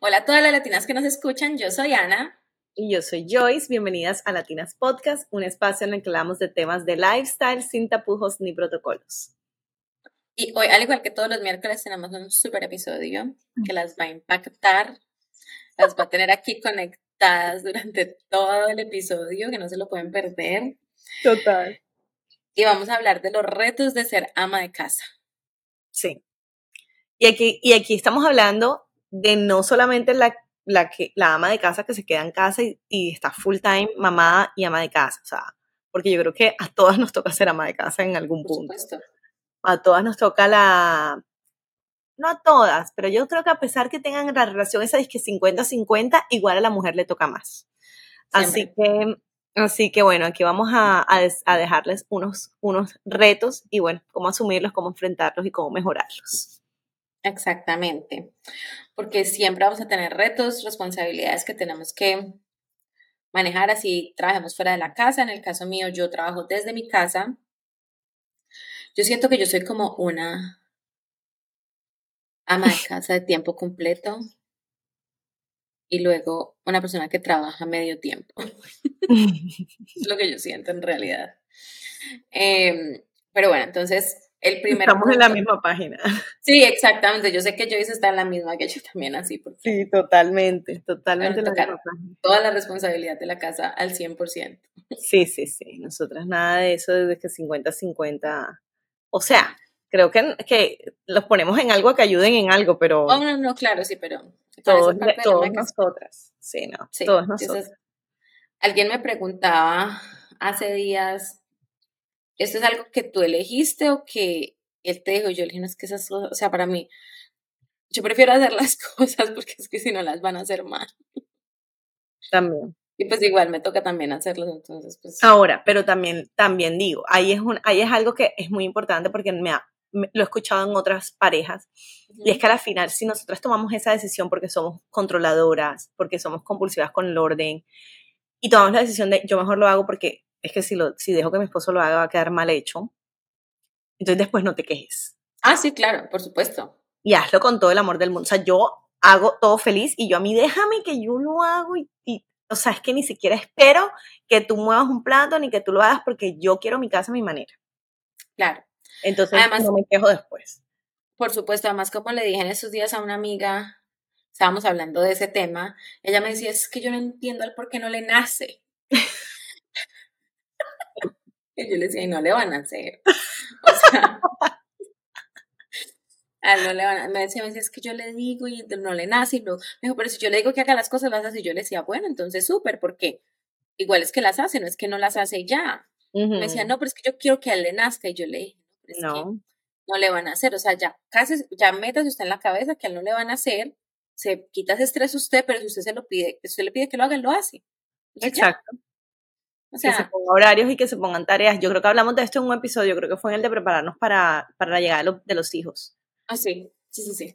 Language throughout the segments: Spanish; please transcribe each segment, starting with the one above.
Hola a todas las latinas que nos escuchan, yo soy Ana. Y yo soy Joyce, bienvenidas a Latinas Podcast, un espacio en el que hablamos de temas de lifestyle sin tapujos ni protocolos. Y hoy, al igual que todos los miércoles, tenemos un super episodio que las va a impactar, las va a tener aquí conectadas durante todo el episodio, que no se lo pueden perder. Total. Y vamos a hablar de los retos de ser ama de casa. Sí. Y aquí, y aquí estamos hablando de no solamente la, la, que, la ama de casa que se queda en casa y, está full time mamá y ama de casa, o sea, porque yo creo que a todas nos toca ser ama de casa en algún punto. A todas nos toca la, no a todas, pero yo creo que a pesar que tengan la relación esa de que 50-50, igual a la mujer le toca más. Así que, así que bueno, aquí vamos a, a, dejarles unos, unos retos y bueno, cómo asumirlos, cómo enfrentarlos y cómo mejorarlos. Exactamente, porque siempre vamos a tener retos, responsabilidades que tenemos que manejar así trabajemos fuera de la casa. En el caso mío, yo trabajo desde mi casa. Yo siento que yo soy como una ama de casa de tiempo completo y luego una persona que trabaja medio tiempo. es lo que yo siento en realidad. Em, pero bueno, entonces Estamos en la misma página. Sí, exactamente. Yo sé que Joyce está en la misma que yo también, así. Sí, totalmente, totalmente. toda la responsabilidad de la casa al 100%. Sí, sí, sí. Nosotras nada de eso desde que 50-50. O sea, creo que, que los ponemos en algo que ayuden en algo, pero. Oh, no, no, claro, sí, pero. Todos, todos nosotras. Sí, no. Sí, todos nosotros. alguien me preguntaba hace días ¿esto es algo que tú elegiste o que él te dijo? Yo le dije, no es que esas cosas, o sea, para mí, yo prefiero hacer las cosas porque es que si no las van a hacer mal. También. Y pues igual me toca también hacerlas, entonces pues. Ahora, pero también, también digo, ahí es, un, ahí es algo que es muy importante porque me, lo he escuchado en otras parejas, y es que al final, si nosotras tomamos esa decisión porque somos controladoras, porque somos compulsivas con el orden, y tomamos la decisión de yo mejor lo hago porque es que si, lo, si dejo que mi esposo lo haga va a quedar mal hecho. Entonces después no te quejes. Ah, sí, claro, por supuesto. Y hazlo con todo el amor del mundo. O sea, yo hago todo feliz y yo a mí déjame que yo lo hago y, o sea, es que ni siquiera espero que tú muevas un plato ni que tú lo hagas porque yo quiero mi casa a mi manera. Claro. Entonces además, no me quejo después. Por supuesto, además como le dije en esos días a una amiga, estábamos hablando de ese tema, ella me decía, es que yo no entiendo el por qué no le nace. Y yo le decía, y no le van a hacer. O sea, a él no le van a, me decía, me decía, es que yo le digo y no le nace. Y luego me dijo, pero si yo le digo que haga las cosas, las hace. Y yo le decía, bueno, entonces súper, porque igual es que las hace, no es que no las hace ya. Me decía, no, pero es que yo quiero que a él le nazca. Y yo le dije, no, no le van a hacer. O sea, ya casi, ya métase usted en la cabeza que a él no le van a hacer. Se quita ese estrés usted, pero si usted se lo pide, si usted le pide que lo haga, él lo hace. Exacto. O sea, que se pongan horarios y que se pongan tareas. Yo creo que hablamos de esto en un episodio, creo que fue en el de prepararnos para, para la llegada de los hijos. Ah, sí, sí, sí, sí.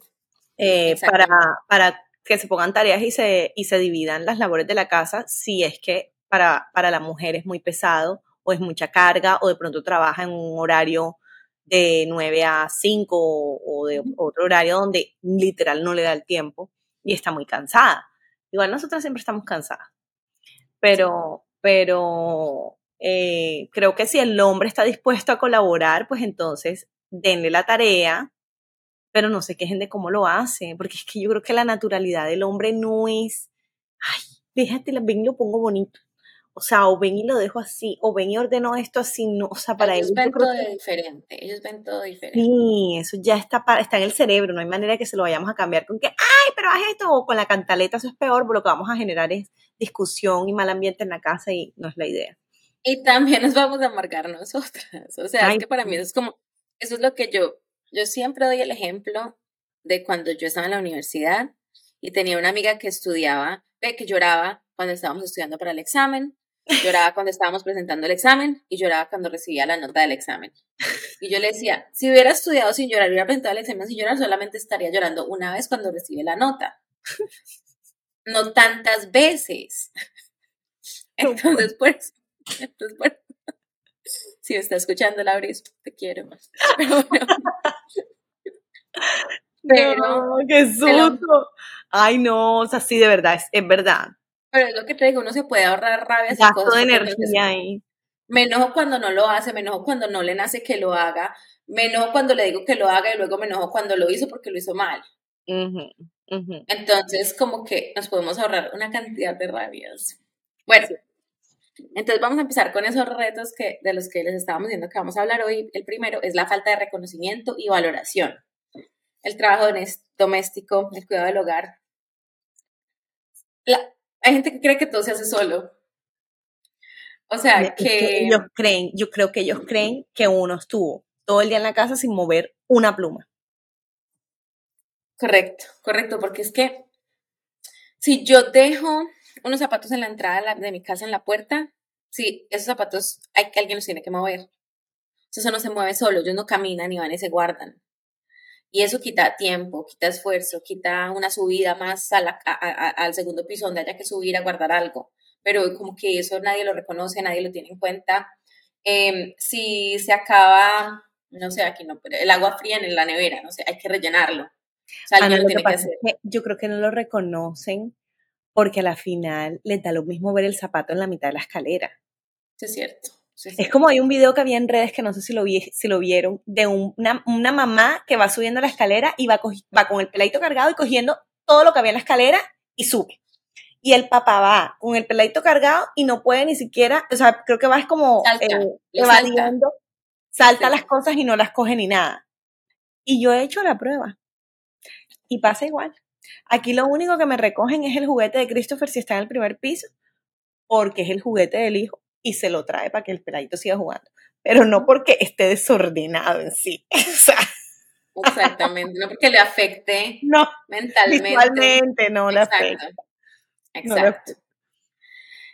Eh, para, para que se pongan tareas y se, y se dividan las labores de la casa si es que para, para la mujer es muy pesado o es mucha carga o de pronto trabaja en un horario de 9 a 5 o de otro horario donde literal no le da el tiempo y está muy cansada. Igual nosotras siempre estamos cansadas, pero, pero eh, creo que si el hombre está dispuesto a colaborar, pues entonces denle la tarea, pero no se quejen de cómo lo hace, porque es que yo creo que la naturalidad del hombre no es, ay, déjate, ven lo pongo bonito. O sea, o ven y lo dejo así, o ven y ordeno esto así, no, o sea, para ellos. Ellos ven todo diferente, ellos ven todo diferente. Sí, eso ya está, está en el cerebro, no hay manera que se lo vayamos a cambiar con que, ay, pero haz esto, o con la cantaleta, eso es peor, porque lo que vamos a generar es discusión y mal ambiente en la casa y no es la idea. Y también nos vamos a marcar nosotras. O sea, es que para mí es como, eso es lo que yo, yo siempre doy el ejemplo de cuando yo estaba en la universidad y tenía una amiga que estudiaba, que lloraba cuando estábamos estudiando para el examen, lloraba cuando estábamos presentando el examen y lloraba cuando recibía la nota del examen. Y yo le decía, si hubiera estudiado sin llorar, hubiera presentado el examen sin llorar, solamente estaría llorando una vez cuando recibe la nota no tantas veces. Entonces, pues, entonces, bueno, si me está escuchando, Lauris, te quiero más. Pero, no, qué susto. Ay, no, o sea, sí, de verdad, es, es verdad. Pero es lo que te digo, uno se puede ahorrar rabia. Gasto de energía ahí. Me enojo cuando no lo hace, me enojo cuando no le nace que lo haga, me enojo cuando le digo que lo haga y luego me enojo cuando lo hizo porque lo hizo mal. Entonces, como que nos podemos ahorrar una cantidad de rabias. Bueno, entonces vamos a empezar con esos retos que, de los que les estábamos diciendo que vamos a hablar hoy. El primero es la falta de reconocimiento y valoración. El trabajo doméstico, el cuidado del hogar. Hay gente que cree que todo se hace solo. O sea, que... ellos creen, yo creo que ellos creen que uno estuvo todo el día en la casa sin mover una pluma. Correcto, correcto, porque es que si yo dejo unos zapatos en la entrada de mi casa en la puerta, sí, esos zapatos hay que alguien los tiene que mover. Eso no se mueve solo, ellos no caminan y van y se guardan. Y eso quita tiempo, quita esfuerzo, quita una subida más al segundo piso donde haya que subir a guardar algo. Pero como que eso nadie lo reconoce, nadie lo tiene en cuenta. Em, si se acaba, no sé, aquí no, el agua fría en la nevera, no sé, hay que rellenarlo. yo creo que no lo reconocen porque a la final les da lo mismo ver el zapato en la mitad de la escalera. es cierto. Es, como hay un video que había en redes que no sé si lo, vi, si lo vieron, de una, una, mamá que va subiendo la escalera y va, va con el peladito cargado y cogiendo todo lo que había en la escalera y sube. Y el papá va con el peladito cargado y no puede ni siquiera, o sea, creo que va es como salta, eh, evadiendo, salta, las cosas y no las coge ni nada. Y yo he hecho la prueba. Y pasa igual. Aquí lo único que me recogen es el juguete de Christopher si está en el primer piso, porque es el juguete del hijo y se lo trae para que el peladito siga jugando. Pero no porque esté desordenado en sí. Exactamente, no porque le afecte no, mentalmente. Visualmente no le afecta. Exacto.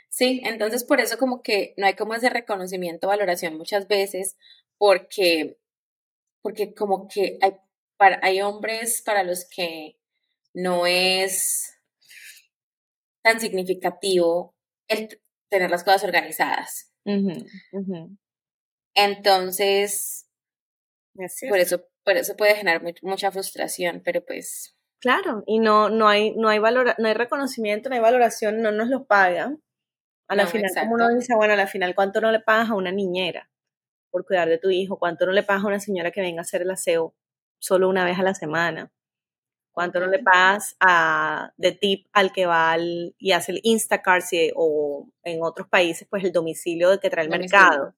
Sí, entonces por eso como que no hay como ese reconocimiento, valoración muchas veces, porque, porque como que hay, hay hombres para los que no es tan significativo el tener las cosas organizadas. Entonces, por eso, por eso puede generar mucha frustración, pero pues. Claro, y no, no hay, no hay valor, no hay reconocimiento, no hay valoración, no nos lo pagan. A la final, como uno dice, bueno, a la final, ¿cuánto no le pagas a una niñera por cuidar de tu hijo? ¿Cuánto no le pagas a una señora que venga a hacer el aseo solo una vez a la semana? ¿Cuánto no le pagas a, de tip al que va y hace el Instacart o en otros países, pues el domicilio de que trae el mercado?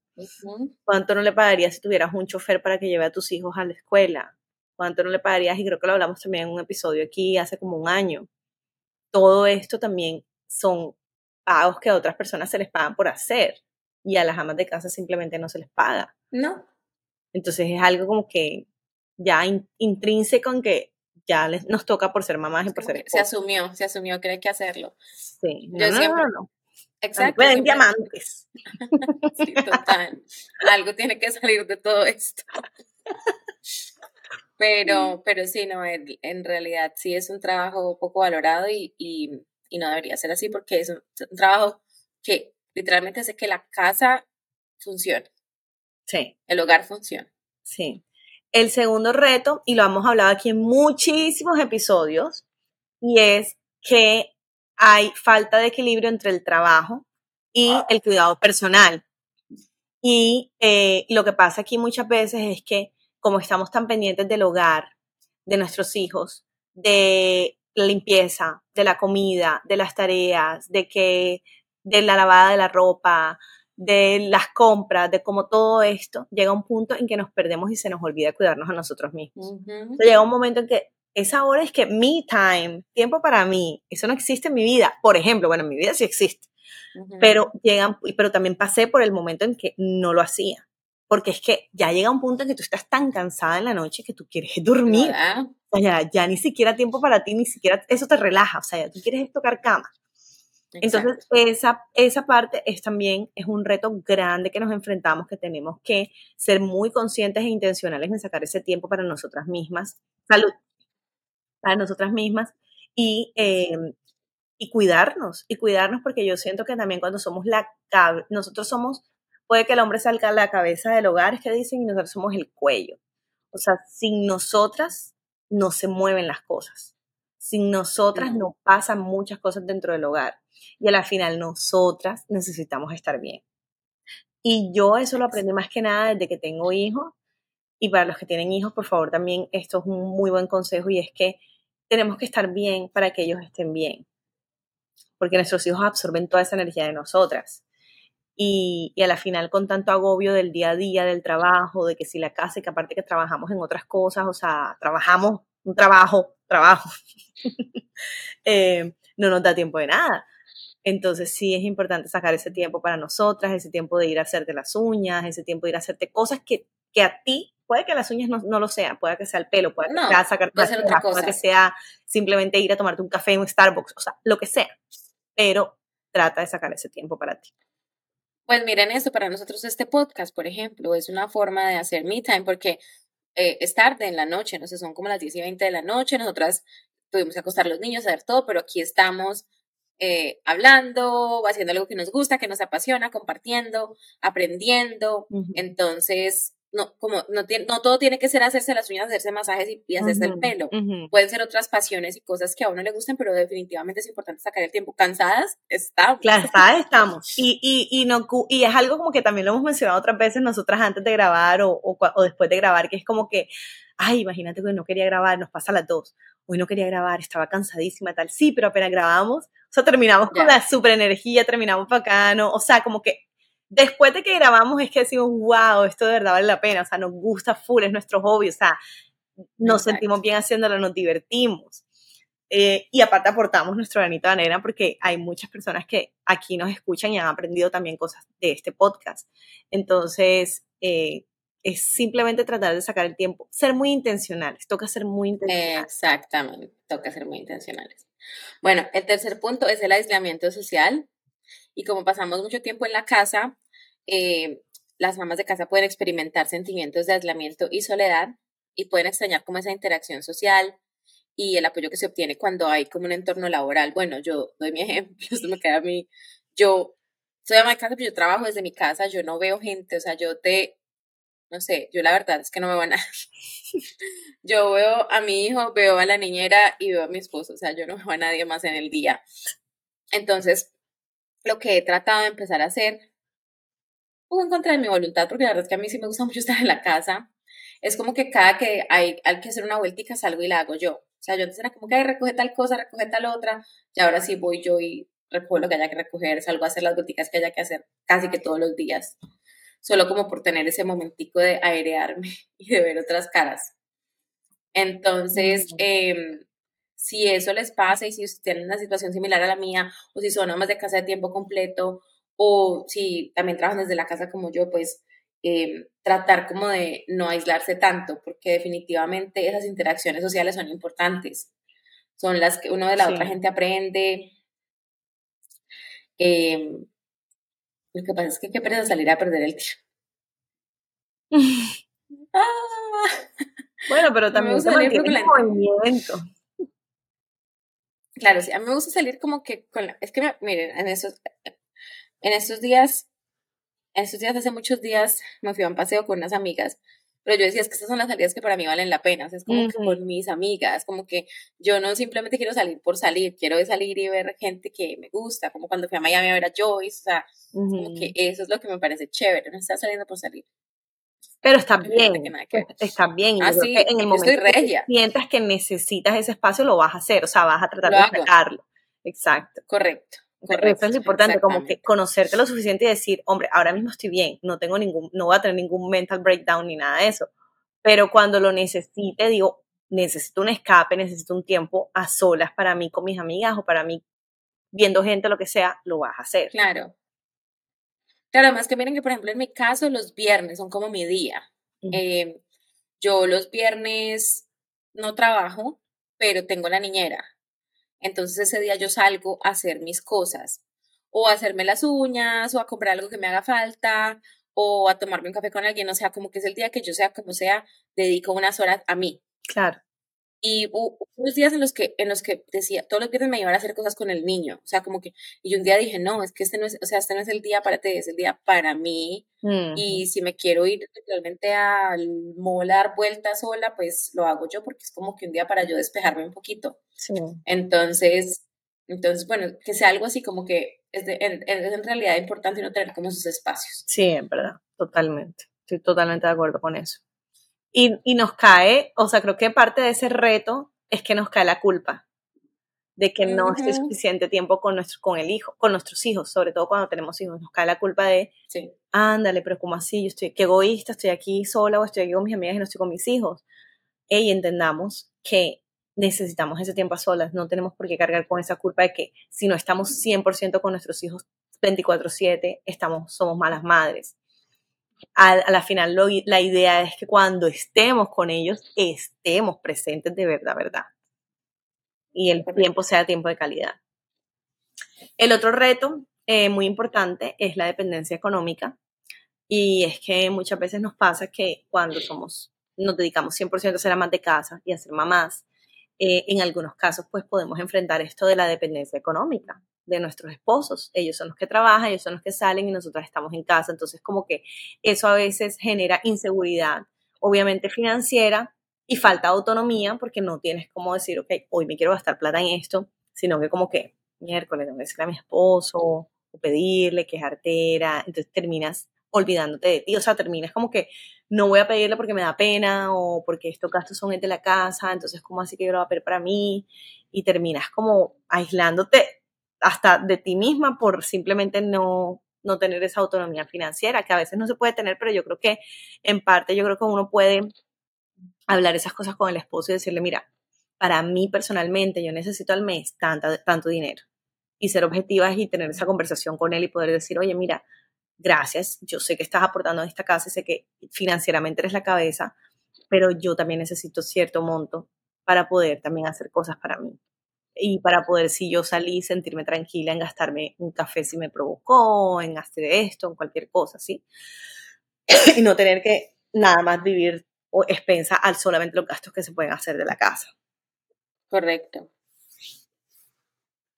¿Cuánto no le pagarías si tuvieras un chofer para que lleve a tus hijos a la escuela? ¿Cuánto no le pagarías? Y creo que lo hablamos también en un episodio aquí hace como un año. Todo esto también son pagos que a otras personas se les pagan por hacer y a las amas de casa simplemente no se les paga. No. Entonces es algo como que ya intrínseco en que ya les, nos toca por ser mamás y por ser Se asumió, se asumió que hay que hacerlo. Sí, no, Yo siempre, no, Exacto. Pueden diamantes. sí, total. Algo tiene que salir de todo esto. Pero, pero sí, no, en, realidad sí es un trabajo poco valorado y, y, y, no debería ser así porque es un, trabajo que literalmente hace que la casa funcione. Sí. El hogar funcione. Sí. El segundo reto, y lo hemos hablado aquí en muchísimos episodios, y es que hay falta de equilibrio entre el trabajo y el cuidado personal. Y eh, lo que pasa aquí muchas veces es que como estamos tan pendientes del hogar, de nuestros hijos, de la limpieza, de la comida, de las tareas, de que de la lavada de la ropa, de las compras, de cómo todo esto llega a un punto en que nos perdemos y se nos olvida cuidarnos a nosotros mismos. llega un momento en que esa hora es que me time, tiempo para mí, eso no existe en mi vida. Por ejemplo, bueno, en mi vida sí existe, pero llegan, pero también pasé por el momento en que no lo hacía. Porque es que ya llega un punto en que tú estás tan cansada en la noche que tú quieres dormir. O sea, ya, ya ni siquiera tiempo para ti, ni siquiera eso te relaja. O sea, ya tú quieres tocar cama. Entonces, esa, esa parte es también, es un reto grande que nos enfrentamos, que tenemos que ser muy conscientes e intencionales en sacar ese tiempo para nosotras mismas, salud, para nosotras mismas y, em, y cuidarnos, y cuidarnos porque yo siento que también cuando somos la, nosotros somos, puede que el hombre salga la cabeza del hogar, es que dicen, y nosotros somos el cuello. O sea, sin nosotras no se mueven las cosas Sin nosotras no pasan muchas cosas dentro del hogar. Y a la final nosotras necesitamos estar bien. Y yo eso lo aprendí más que nada desde que tengo hijos. Y para los que tienen hijos, por favor, también esto es un muy buen consejo y es que tenemos que estar bien para que ellos estén bien. Porque nuestros hijos absorben toda esa energía de nosotras. Y, y, a la final con tanto agobio del día a día, del trabajo, de que si la casa y que aparte que trabajamos en otras cosas, o sea, trabajamos un trabajo, trabajo, eh, no nos da tiempo de nada. Entonces sí es importante sacar ese tiempo para nosotras, ese tiempo de ir a hacerte las uñas, ese tiempo de ir a hacerte cosas que, que a ti, puede que las uñas no, no, lo sean, puede que sea el pelo, puede que sea sacarte las puede que sea simplemente ir a tomarte un café en un Starbucks, o sea, lo que sea, pero trata de sacar ese tiempo para ti. Pues miren esto, para nosotros este podcast, por ejemplo, es una forma de hacer me time porque eh, es tarde en la noche, no sé, son como las 10 y 20 de la noche, nosotras tuvimos que acostar a los niños, a ver todo, pero aquí estamos eh, hablando, haciendo algo que nos gusta, que nos apasiona, compartiendo, aprendiendo. Entonces, no, como no, tiene, no todo tiene que ser hacerse las uñas, hacerse masajes y, hacerse el pelo. Pueden ser otras pasiones y cosas que a uno le gusten, pero definitivamente es importante sacar el tiempo. Cansadas estamos. Cansadas estamos. Y, y, y, no, y es algo como que también lo hemos mencionado otras veces nosotras antes de grabar o, o, o después de grabar, que es como que, ay, imagínate que no quería grabar, nos pasa a las dos. Hoy no quería grabar, estaba cansadísima, tal. Sí, pero apenas grabamos, o sea, terminamos con la super energía, terminamos bacano, o sea, como que después de que grabamos es que decimos, wow, esto de verdad vale la pena, o sea, nos gusta full, es nuestro hobby, o sea, nos sentimos bien haciéndolo, nos divertimos. Eh, y aparte aportamos nuestro granito de arena porque hay muchas personas que aquí nos escuchan y han aprendido también cosas de este podcast. Entonces, eh, es simplemente tratar de sacar el tiempo, ser muy intencionales, toca ser muy intencionales. Exactamente, toca ser muy intencionales. Bueno, el tercer punto es el aislamiento social. Y como pasamos mucho tiempo en la casa, eh, las mamás de casa pueden experimentar sentimientos de aislamiento y soledad y pueden extrañar como esa interacción social y el apoyo que se obtiene cuando hay como un entorno laboral. Bueno, yo doy mi ejemplo, esto me queda a mí. Yo soy ama de casa, pero yo trabajo desde mi casa, yo no veo gente, o sea, yo te, no sé, yo la verdad es que no me veo a yo veo a mi hijo, veo a la niñera y veo a mi esposo, o sea, yo no veo a nadie más en el día. Entonces, lo que he tratado de empezar a hacer, un en contra de mi voluntad, porque la verdad es que a mí sí me gusta mucho estar en la casa, es como que cada que hay, hay que hacer una vueltica salgo y la hago yo. O sea, yo antes era como que recoge tal cosa, recoge tal otra, y ahora sí voy yo y recojo lo que haya que recoger, salgo a hacer las vuelticas que haya que hacer casi que todos los días, solo como por tener ese momentico de airearme y de ver otras caras. Entonces, eh, si eso les pasa y si tienen una situación similar a la mía, o si son amas de casa de tiempo completo, o si también trabajan desde la casa como yo, pues eh, tratar como de no aislarse tanto, porque definitivamente esas interacciones sociales son importantes. Son las que uno de la otra gente aprende. Eh, lo que pasa es que qué pereza salir a perder el tiempo. ah, bueno, pero también se mantiene el movimiento. Claro, sí, a mí me gusta salir como que con la, es que miren, en esos, en estos días, en estos días, hace muchos días, me fui a un paseo con unas amigas, pero yo decía, es que estas son las salidas que para mí valen la pena, es como que con mis amigas, como que yo no simplemente quiero salir por salir, quiero salir y ver gente que me gusta, como cuando fui a Miami a ver a Joyce, o sea, como que eso es lo que me parece chévere, no estar saliendo por salir. Pero está bien, está bien. Ah, en el momento que sientas que necesitas ese espacio, lo vas a hacer, o sea, vas a tratar de sacarlo. Exacto. Correcto. Correcto, es importante, como que conocerte lo suficiente y decir, hombre, ahora mismo estoy bien, no tengo ningún, no voy a tener ningún mental breakdown ni nada de eso. Pero cuando lo necesite, digo, necesito un escape, necesito un tiempo a solas para mí con mis amigas o para mí viendo gente, lo que sea, lo vas a hacer. Claro. Claro, además que miren que, por ejemplo, en mi caso, los viernes son como mi día. Em, yo los viernes no trabajo, pero tengo la niñera. Entonces ese día yo salgo a hacer mis cosas, o a hacerme las uñas, o a comprar algo que me haga falta, o a tomarme un café con alguien, o sea, como que es el día que yo sea como sea, dedico unas horas a mí. Claro. Y hubo unos días en los que, en los que decía, todos los viernes me iban a hacer cosas con el niño. O sea, como que, y un día dije, no, es que este no es, o sea, este no es el día para ti, es el día para mí. Y si me quiero ir realmente al molar vuelta sola, pues lo hago yo porque es como que un día para yo despejarme un poquito. Sí. Entonces, entonces, bueno, que sea algo así como que es, en, en realidad importante no tener como sus espacios. Sí, en verdad, totalmente. Estoy totalmente de acuerdo con eso. Y, y nos cae, o sea, creo que parte de ese reto es que nos cae la culpa de que no esté suficiente tiempo con, nuestro, con el hijo, con nuestros hijos, sobre todo cuando tenemos hijos, nos cae la culpa de, sí. ándale, pero como así, yo estoy, qué egoísta, estoy aquí sola o estoy aquí con mis amigas y no estoy con mis hijos. Y entendamos que necesitamos ese tiempo a solas, no tenemos por qué cargar con esa culpa de que si no estamos 100% con nuestros hijos 24/7, estamos, somos malas madres a, la final la idea es que cuando estemos con ellos, estemos presentes de verdad, verdad. Y el tiempo sea tiempo de calidad. El otro reto eh, muy importante es la dependencia económica. Y es que muchas veces nos pasa que cuando somos, nos dedicamos 100% a ser amas de casa y a ser mamás, eh, en algunos casos pues podemos enfrentar esto de la dependencia económica de nuestros esposos. Ellos son los que trabajan, ellos son los que salen y nosotras estamos en casa. Entonces, como que eso a veces genera inseguridad, obviamente financiera, y falta autonomía porque no tienes como decir, ok, hoy me quiero gastar plata en esto, sino que como que miércoles tengo que decirle a mi esposo o pedirle que es artera, entonces terminas olvidándote de ti, o sea, terminas como que no voy a pedirle porque me da pena o porque estos gastos son de la casa, entonces como así que yo lo voy a pedir para mí y terminas como aislándote hasta de ti misma por simplemente no, no tener esa autonomía financiera, que a veces no se puede tener, pero yo creo que en parte yo creo que uno puede hablar esas cosas con el esposo y decirle, mira, para mí personalmente yo necesito al mes tanta, tanto dinero y ser objetivas y tener esa conversación con él y poder decir, oye, mira, gracias, yo sé que estás aportando a esta casa y sé que financieramente eres la cabeza, pero yo también necesito cierto monto para poder también hacer cosas para mí y para poder, si yo salí, sentirme tranquila en gastarme un café si me provocó, en hacer esto, en cualquier cosa, ¿sí? y no tener que nada más vivir o expensa al solamente los gastos que se pueden hacer de la casa. Correcto.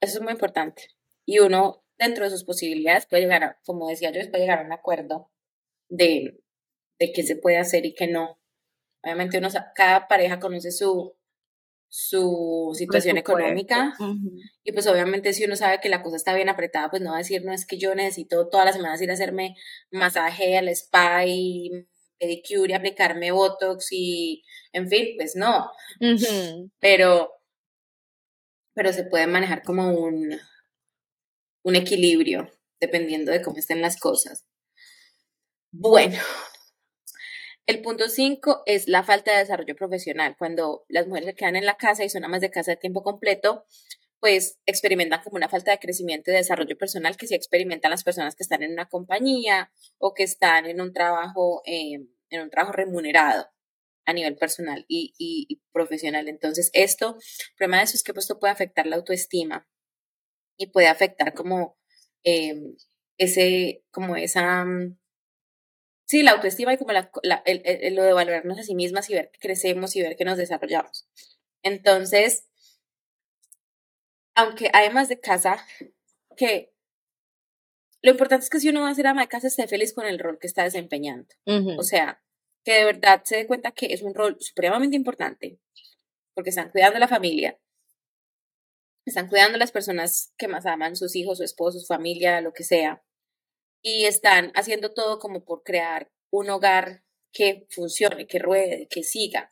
Eso es muy importante. Y uno, dentro de sus posibilidades, puede llegar a, como decía yo, puede llegar a un acuerdo de, de qué se puede hacer y qué no. Obviamente uno, cada pareja conoce su, su situación económica. Y pues obviamente si uno sabe que la cosa está bien apretada, pues no va a decir, no es que yo necesito todas las semanas ir a hacerme masaje al spa y pedicure y aplicarme botox y, en fin, pues no. Pero, pero se puede manejar como un, un equilibrio, dependiendo de cómo estén las cosas. Bueno, el punto cinco es la falta de desarrollo profesional. Cuando las mujeres se quedan en la casa y son amas de casa de tiempo completo, pues experimentan como una falta de crecimiento y de desarrollo personal que sí experimentan las personas que están en una compañía o que están en un trabajo, eh, en un trabajo remunerado a nivel personal y, profesional. Entonces, esto, el problema de eso es que pues, esto puede afectar la autoestima y puede afectar como eh, ese, como esa mm, Sí, la autoestima y como la, el, lo de valorarnos a sí mismas y ver que crecemos y ver que nos desarrollamos. Entonces, aunque además de casa, que lo importante es que si uno va a ser ama de casa esté feliz con el rol que está desempeñando. O sea, que de verdad se dé cuenta que es un rol supremamente importante, porque están cuidando a la familia, están cuidando a las personas que más aman, sus hijos, su esposo, su familia, lo que sea y están haciendo todo como por crear un hogar que funcione, que ruede, que siga.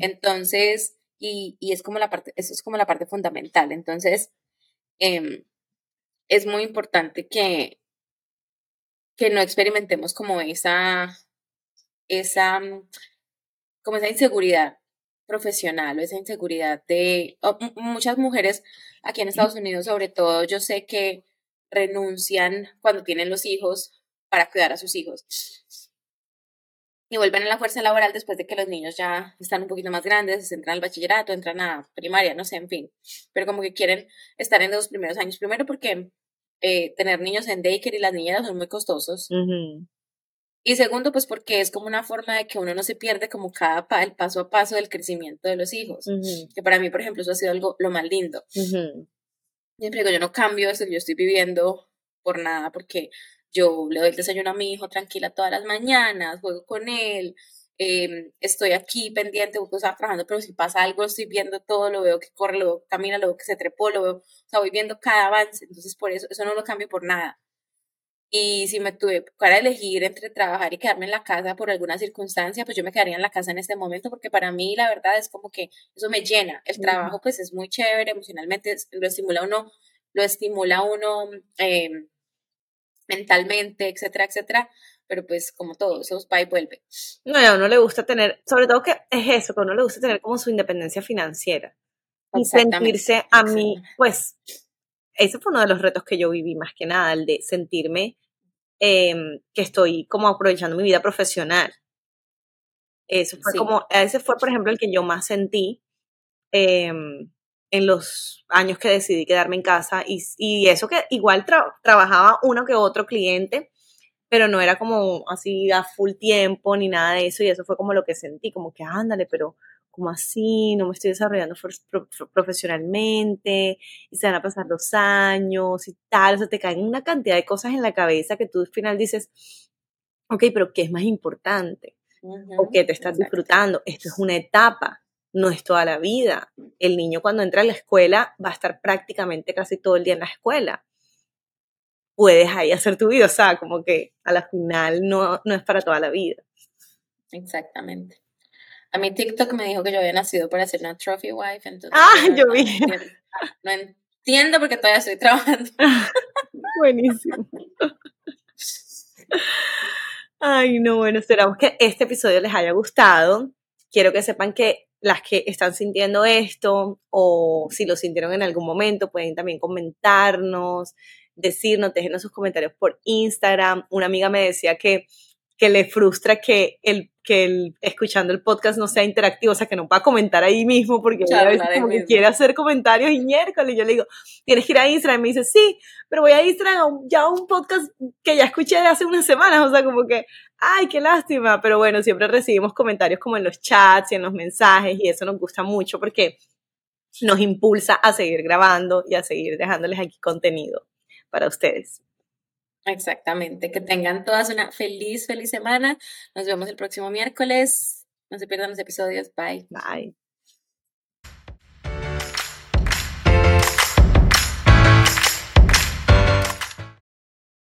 Entonces, y, y, es como la parte, eso es como la parte fundamental. Entonces, em, es muy importante que, que no experimentemos como esa, esa, como esa inseguridad profesional o esa inseguridad de muchas mujeres aquí en Estados Unidos, sobre todo, yo sé que renuncian cuando tienen los hijos para cuidar a sus hijos. Y vuelven a la fuerza laboral después de que los niños ya están un poquito más grandes, entran al bachillerato, entran a primaria, no sé, en fin. Pero como que quieren estar en los primeros años. Primero porque eh, tener niños en daycare y las niñas son muy costosos. Y segundo, pues porque es como una forma de que uno no se pierde como cada pa el paso a paso del crecimiento de los hijos. Que para mí, por ejemplo, eso ha sido algo lo más lindo. Siempre digo, yo no cambio eso yo estoy viviendo por nada, porque yo le doy el desayuno a mi hijo tranquila todas las mañanas, juego con él, em, estoy aquí pendiente, busco estar trabajando, pero si pasa algo, estoy viendo todo, lo veo que corre, lo veo que camina, lo veo que se trepó, lo veo, o sea, voy viendo cada avance, entonces por eso, eso no lo cambio por nada. Y si me tuve para elegir entre trabajar y quedarme en la casa por alguna circunstancia, pues yo me quedaría en la casa en este momento, porque para mí la verdad es como que eso me llena. El trabajo pues es muy chévere, emocionalmente lo estimula uno, lo estimula uno eh, mentalmente, etcétera, etcétera, pero pues como todo, eso va y vuelve. No, a uno le gusta tener, sobre todo que es eso, que a uno le gusta tener como su independencia financiera y sentirse a mí, pues, ese fue uno de los retos que yo viví más que nada, el de sentirme em, que estoy como aprovechando mi vida profesional. Eso fue como, ese fue, por ejemplo, el que yo más sentí. Eh, en los años que decidí quedarme en casa y, eso que igual trabajaba uno que otro cliente, pero no era como así a full tiempo ni nada de eso y eso fue como lo que sentí, como que ándale, pero como así, no me estoy desarrollando profesionalmente y se van a pasar dos años y tal, o sea, te caen una cantidad de cosas en la cabeza que tú al final dices, ok, pero ¿qué es más importante? ¿O qué te estás disfrutando? Esto es una etapa, no es toda la vida. El niño cuando entra a la escuela va a estar prácticamente casi todo el día en la escuela. Puedes ahí hacer tu vida, o sea, como que a la final no, no es para toda la vida. Exactamente. A mí TikTok me dijo que yo había nacido para ser una trophy wife, entonces... Ah, yo vi. No entiendo porque todavía estoy trabajando. Buenísimo. Ay, no, bueno, esperamos que este episodio les haya gustado. Quiero que sepan que las que están sintiendo esto o si lo sintieron en algún momento, pueden también comentarnos, decirnos, déjenos sus comentarios por Instagram. Una amiga me decía que, que le frustra que el que el, escuchando el podcast no sea interactivo, o sea, que no pueda comentar ahí mismo, porque a veces como que quiere hacer comentarios y miércoles, y yo le digo, tienes que ir a Instagram, y me dice, sí, pero voy a Instagram ya un podcast que ya escuché de hace unas semanas, o sea, como que, ay, qué lástima, pero bueno, siempre recibimos comentarios como en los chats y en los mensajes, y eso nos gusta mucho porque nos impulsa a seguir grabando y a seguir dejándoles aquí contenido para ustedes. Exactamente. Que tengan todas una feliz, feliz semana. Nos vemos el próximo miércoles. No se pierdan los episodios. Bye. Bye.